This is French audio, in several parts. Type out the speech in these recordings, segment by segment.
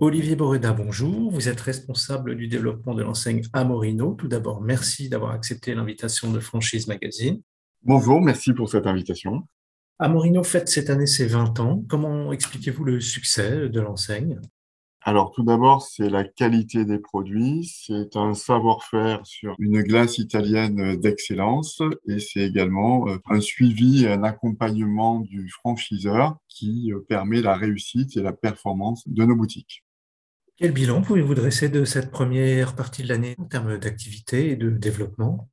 Olivier Boreda, bonjour. Vous êtes responsable du développement de l'enseigne Amorino. Tout d'abord, merci d'avoir accepté l'invitation de Franchise Magazine. Bonjour, merci pour cette invitation. Amorino fête cette année ses 20 ans. Comment expliquez-vous le succès de l'enseigne? Alors tout d'abord, c'est la qualité des produits, c'est un savoir-faire sur une glace italienne d'excellence et c'est également euh, un suivi et un accompagnement du franchiseur qui euh, permet la réussite et la performance de nos boutiques. Quel bilan pouvez-vous dresser de cette première partie de l'année en termes d'activité et de développement?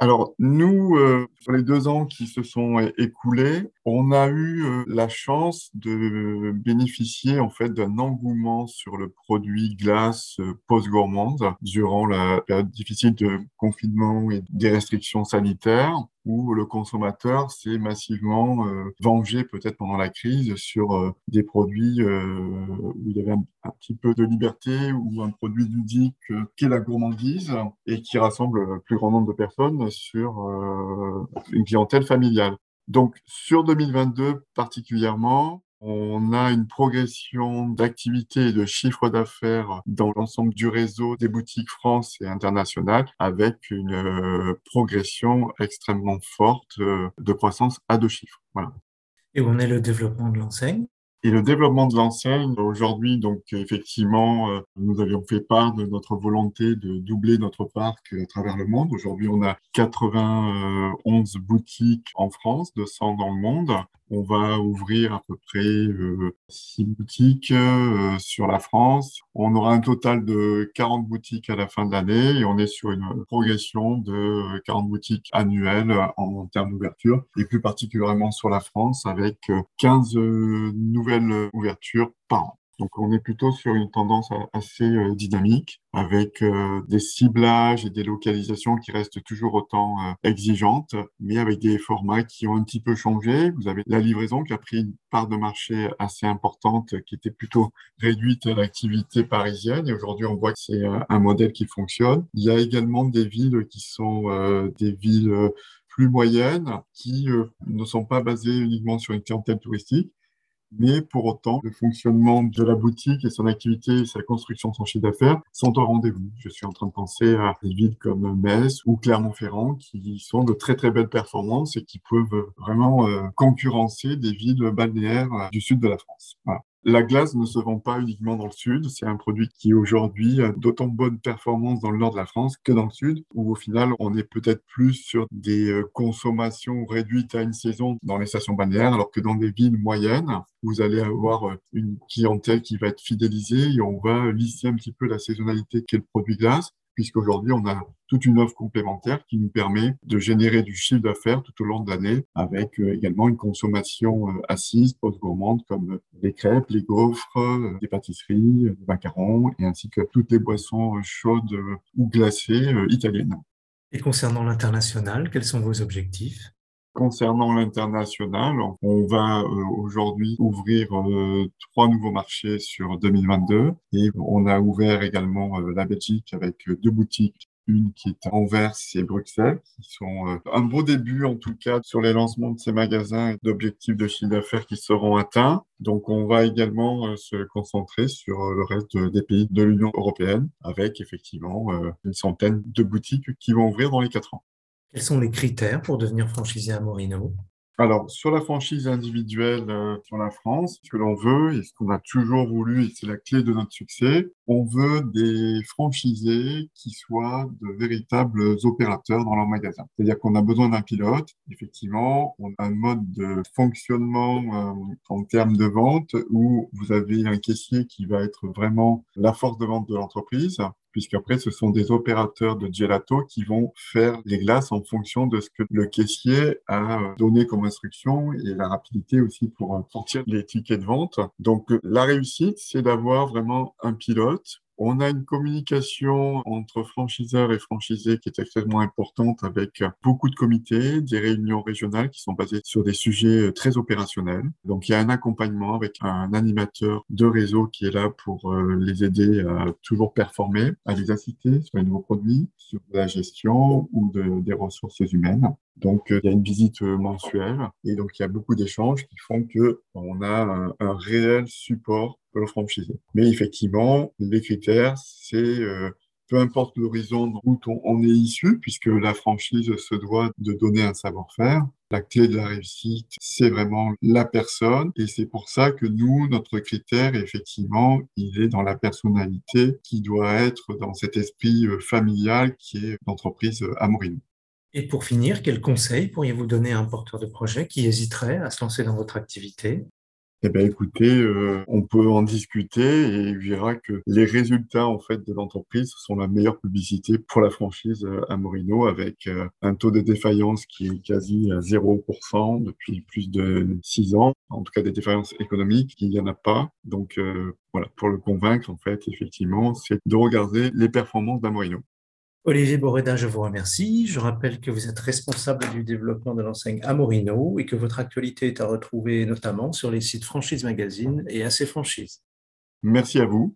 Alors, nous, euh, sur les deux ans qui se sont écoulés, on a eu euh, la chance de bénéficier en fait d'un engouement sur le produit glace euh, post-gourmande durant la période difficile de confinement et des restrictions sanitaires où le consommateur s'est massivement euh, vengé peut-être pendant la crise sur euh, des produits euh, où il y avait un, petit peu de liberté ou un produit ludique qui est la gourmandise et qui rassemble le plus grand nombre de personnes sur une clientèle familiale. Donc sur 2022 particulièrement, on a une progression d'activité et de chiffre d'affaires dans l'ensemble du réseau des boutiques France et internationales avec une euh, progression extrêmement forte euh, de croissance à deux chiffres. Voilà. Et où en est le développement de l'enseigne? Et le développement de l'enseigne, aujourd'hui, donc effectivement, euh, nous avions fait part de notre volonté de doubler notre parc à travers le monde. Aujourd'hui, on a 91 boutiques en France, 200 dans le monde. On va ouvrir à peu près euh, six boutiques euh, sur la France. On aura un total de 40 boutiques à la fin de l'année et on est sur une progression de 40 boutiques annuelles en, termes d'ouverture et plus particulièrement sur la France avec 15 nouvelles ouvertures par an. Donc on est plutôt sur une tendance assez euh, dynamique avec euh, des ciblages et des localisations qui restent toujours autant euh, exigeantes, mais avec des formats qui ont un petit peu changé. Vous avez la livraison qui a pris une part de marché assez importante, qui était plutôt réduite à l'activité parisienne, et aujourd'hui on voit que c'est un modèle qui fonctionne. Il y a également des villes qui sont des villes plus moyennes, qui ne sont pas basées uniquement sur une clientèle touristique, mais pour autant, le fonctionnement de la boutique et son activité et sa construction de son chiffre d'affaires sont au rendez-vous. Je suis en train de penser à des villes comme Metz ou Clermont-Ferrand qui sont de très très belles performances et qui peuvent vraiment euh, concurrencer des villes balnéaires euh, du sud de la France. La glace ne se vend pas uniquement dans le sud. C'est un produit qui aujourd'hui a d'autant bonne performance dans le nord de la France que dans le sud, où au final, on est peut-être plus sur des euh, consommations réduites à une saison dans les stations balnéaires, alors que dans des villes moyennes, vous allez avoir euh, une clientèle qui va être fidélisée et on va lisser un petit peu la saisonnalité qu'est le produit glace puisqu'aujourd'hui, on a toute une offre complémentaire qui nous permet de générer du chiffre d'affaires tout au long de l'année, avec euh, également une consommation euh, assise, post-gourmande, comme les crêpes, les gaufres, euh, les pâtisseries, les macarons, et ainsi que toutes les boissons chaudes ou glacées italiennes. Et concernant l'international, quels sont vos objectifs? Concernant l'international, on va euh, aujourd'hui ouvrir euh, trois nouveaux marchés sur 2022 et on a ouvert également euh, la Belgique avec deux boutiques une qui est à Anvers et Bruxelles, qui sont un beau début en tout cas sur les lancements de ces magasins et d'objectifs de chiffre d'affaires qui seront atteints. Donc on va également se concentrer sur le reste des pays de l'Union européenne avec effectivement une centaine de boutiques qui vont ouvrir dans les quatre ans. Quels sont les critères pour devenir franchisé à Morino? Alors, sur la franchise individuelle euh, sur la France, ce que l'on veut et ce qu'on a toujours voulu, et c'est la clé de notre succès, on veut des franchisés qui soient de véritables opérateurs dans leur magasin. C'est-à-dire qu'on a besoin d'un pilote, effectivement, on a un mode de fonctionnement euh, en termes de vente où vous avez un caissier qui va être vraiment la force de vente de l'entreprise, puisqu'après, ce sont des opérateurs de gelato qui vont faire les glaces en fonction de ce que le caissier a donné comme instruction et la rapidité aussi pour sortir les tickets de vente. Donc, la réussite, c'est d'avoir vraiment un pilote on a une communication entre franchiseurs et franchisés qui est extrêmement importante avec beaucoup de comités, des réunions régionales qui sont basées sur des sujets très opérationnels. Donc il y a un accompagnement avec un animateur de réseau qui est là pour euh, les aider à toujours performer, à les inciter sur les nouveaux produits, sur la gestion ou des ressources humaines. Donc, euh, il y a une visite mensuelle et donc il y a beaucoup d'échanges qui font que on a un réel support le franchisé. Mais effectivement, les critères, c'est euh, peu importe l'horizon où on est issu, puisque la franchise se doit de donner un savoir-faire. La clé de la réussite, c'est vraiment la personne. Et c'est pour ça que nous, notre critère, effectivement, il est dans la personnalité qui doit être dans cet esprit euh, familial qui est l'entreprise euh, Amorino. Et pour finir, quels conseils pourriez-vous donner à un porteur de projet qui hésiterait à se lancer dans votre activité? Eh bien, écoutez, euh, on peut en discuter et il verra que les résultats en fait de l'entreprise sont la meilleure publicité pour la franchise euh, à Morino avec euh, un taux de défaillance qui est quasi à 0% depuis plus de six ans. En tout cas, des défaillances économiques, il n'y en a pas. Donc, voilà, pour le convaincre, en fait, effectivement, c'est de regarder les performances d'Amorino. Olivier Boreda, je vous remercie. Je rappelle que vous êtes responsable du développement de l'enseigne Amorino et que votre actualité est à retrouver notamment sur les sites Franchise Magazine et AC Franchise. Merci à vous.